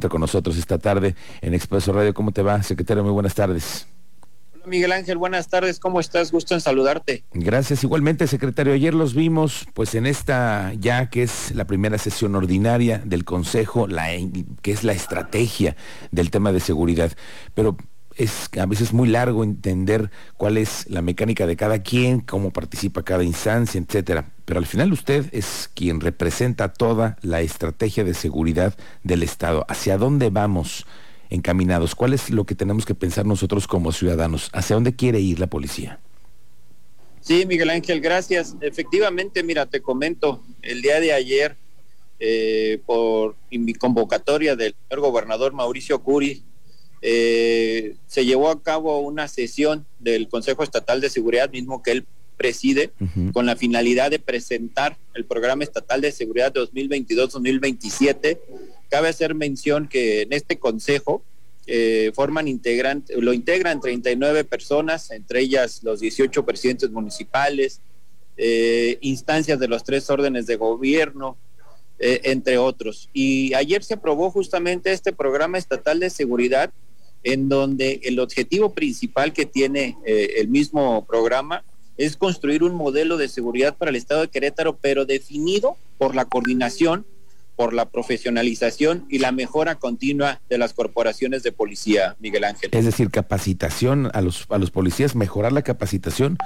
con nosotros esta tarde en Expreso Radio. ¿Cómo te va, secretario? Muy buenas tardes. Hola Miguel Ángel, buenas tardes. ¿Cómo estás? Gusto en saludarte. Gracias. Igualmente, secretario. Ayer los vimos, pues en esta ya que es la primera sesión ordinaria del Consejo, la, que es la estrategia del tema de seguridad. Pero es a veces muy largo entender cuál es la mecánica de cada quien, cómo participa cada instancia, etcétera. Pero al final usted es quien representa toda la estrategia de seguridad del Estado. ¿Hacia dónde vamos encaminados? ¿Cuál es lo que tenemos que pensar nosotros como ciudadanos? ¿Hacia dónde quiere ir la policía? Sí, Miguel Ángel, gracias. Efectivamente, mira, te comento, el día de ayer, eh, por mi convocatoria del señor gobernador Mauricio Curi, eh, se llevó a cabo una sesión del Consejo Estatal de Seguridad, mismo que él preside, con la finalidad de presentar el Programa Estatal de Seguridad 2022-2027. Cabe hacer mención que en este Consejo eh, forman integrantes, lo integran 39 personas, entre ellas los 18 presidentes municipales, eh, instancias de los tres órdenes de gobierno, entre otros. Y ayer se aprobó justamente este programa estatal de seguridad en donde el objetivo principal que tiene eh, el mismo programa es construir un modelo de seguridad para el Estado de Querétaro, pero definido por la coordinación, por la profesionalización y la mejora continua de las corporaciones de policía, Miguel Ángel. Es decir, capacitación a los, a los policías, mejorar la capacitación.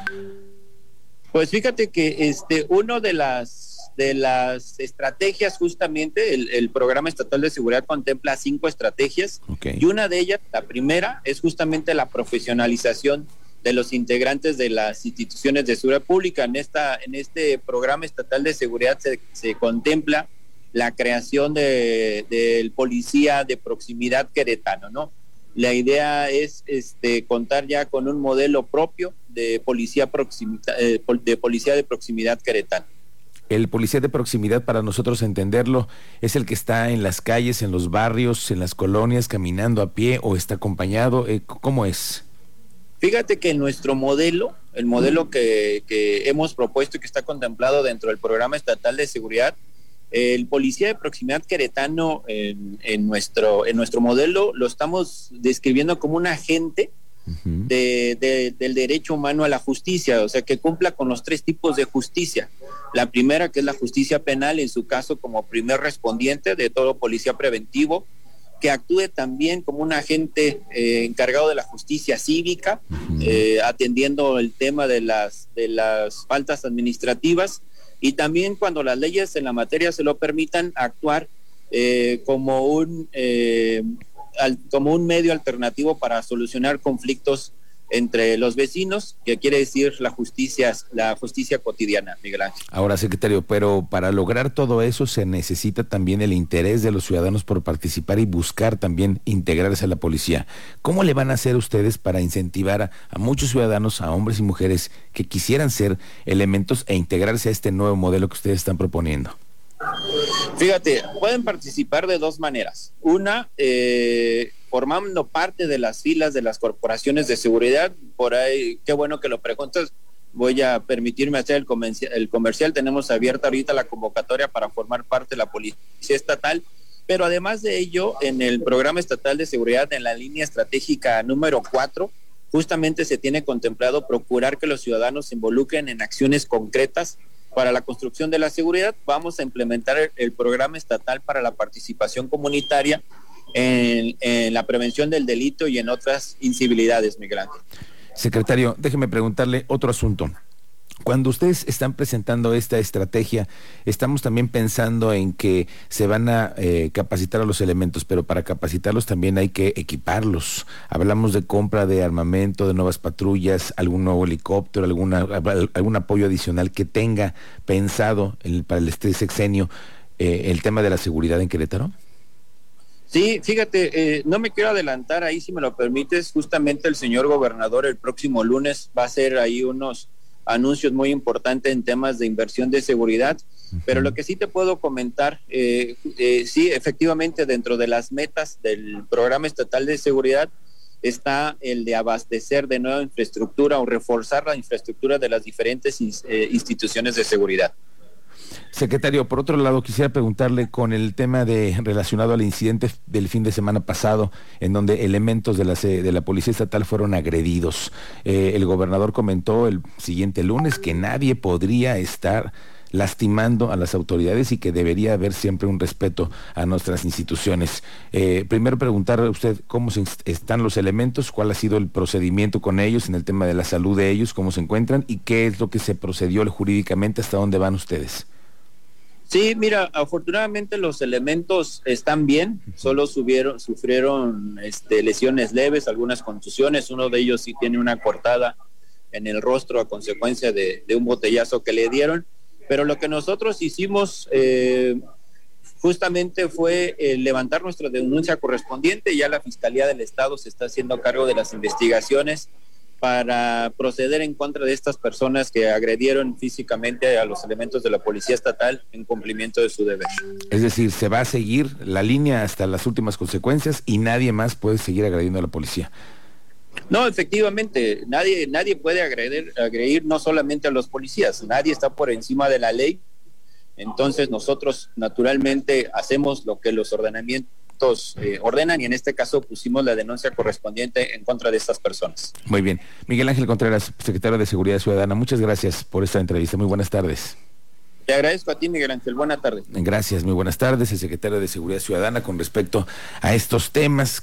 Pues fíjate que este, uno de las de las estrategias, justamente, el, programa estatal de seguridad contempla cinco estrategias y una de ellas, la primera, es justamente la profesionalización de los integrantes de las instituciones de seguridad pública. En, esta, en este programa estatal de seguridad se, contempla la creación del de, policía de proximidad queretano, ¿no? La idea es este, contar ya con un modelo propio de policía, eh, de policía de proximidad queretano. El policía de proximidad, para nosotros entenderlo, es el que está en las calles, en los barrios, en las colonias, caminando a pie o está acompañado. Eh, ¿Cómo es? Fíjate que nuestro modelo, el modelo que, hemos propuesto y que está contemplado dentro del programa estatal de seguridad, el policía de proximidad queretano en, nuestro, en nuestro modelo lo estamos describiendo como un agente de, del derecho humano a la justicia, o sea, que cumpla con los tres tipos de justicia. La primera, que es la justicia penal, en su caso como primer respondiente de todo policía preventivo, que actúe también como un agente eh, encargado de la justicia cívica, eh, atendiendo el tema de las, de las faltas administrativas. Y también cuando las leyes en la materia se lo permitan actuar eh, como un como un medio alternativo para solucionar conflictos entre los vecinos, que quiere decir la justicia, la justicia cotidiana, Miguel Ángel. Ahora, secretario, pero para lograr todo eso se necesita también el interés de los ciudadanos por participar y buscar también integrarse a la policía. ¿Cómo le van a hacer ustedes para incentivar a, a muchos ciudadanos, a hombres y mujeres que quisieran ser elementos e integrarse a este nuevo modelo que ustedes están proponiendo? Fíjate, pueden participar de dos maneras. Una, eh, formando parte de las filas de las corporaciones de seguridad. Por ahí, qué bueno que lo preguntas. Voy a permitirme hacer el el comercial. Tenemos abierta ahorita la convocatoria para formar parte de la Policía Estatal. Pero además de ello, en el programa estatal de seguridad, en la línea estratégica número 4, justamente se tiene contemplado procurar que los ciudadanos se involucren en acciones concretas para la construcción de la seguridad, vamos a implementar el, programa estatal para la participación comunitaria en, la prevención del delito y en otras incivilidades, Miguel Ángel. Secretario, déjeme preguntarle otro asunto. Cuando ustedes están presentando esta estrategia, estamos también pensando en que se van a eh, capacitar a los elementos, pero para capacitarlos también hay que equiparlos. Hablamos de compra de armamento, de nuevas patrullas, algún nuevo helicóptero, alguna, algún apoyo adicional que tenga pensado para el sexenio eh, el tema de la seguridad en Querétaro. Sí, fíjate, eh, no me quiero adelantar ahí, si me lo permites, justamente el señor gobernador el próximo lunes va a hacer ahí unos anuncios muy importantes en temas de inversión de seguridad. Pero lo que sí te puedo comentar, eh, eh, sí, efectivamente, dentro de las metas del programa estatal de seguridad está el de abastecer de nueva infraestructura o reforzar la infraestructura de las diferentes eh, instituciones de seguridad. Secretario, por otro lado, quisiera preguntarle con el tema de relacionado al incidente del fin de semana pasado, en donde elementos de la, de la Policía Estatal fueron agredidos. Eh, el gobernador comentó el siguiente lunes que nadie podría estar lastimando a las autoridades y que debería haber siempre un respeto a nuestras instituciones. Eh, primero preguntarle a usted cómo están los elementos, cuál ha sido el procedimiento con ellos en el tema de la salud de ellos, cómo se encuentran y qué es lo que se procedió jurídicamente, hasta dónde van ustedes. Sí, mira, afortunadamente los elementos están bien, solo subieron, sufrieron este, lesiones leves, algunas contusiones, uno de ellos sí tiene una cortada en el rostro a consecuencia de, un botellazo que le dieron, pero lo que nosotros hicimos eh, justamente fue eh, levantar nuestra denuncia correspondiente, ya la Fiscalía del Estado se está haciendo cargo de las investigaciones para proceder en contra de estas personas que agredieron físicamente a los elementos de la Policía Estatal en cumplimiento de su deber. Es decir, se va a seguir la línea hasta las últimas consecuencias y nadie más puede seguir agrediendo a la policía. No, efectivamente, nadie, nadie puede agredir, agredir no solamente a los policías, nadie está por encima de la ley. Entonces nosotros naturalmente hacemos lo que los ordenamientos eh, ordenan y en este caso pusimos la denuncia correspondiente en contra de estas personas. Muy bien. Miguel Ángel Contreras, secretario de Seguridad Ciudadana, muchas gracias por esta entrevista. Muy buenas tardes. Te agradezco a ti, Miguel Ángel. Buenas tardes. Gracias, muy buenas tardes. El secretario de Seguridad Ciudadana con respecto a estos temas.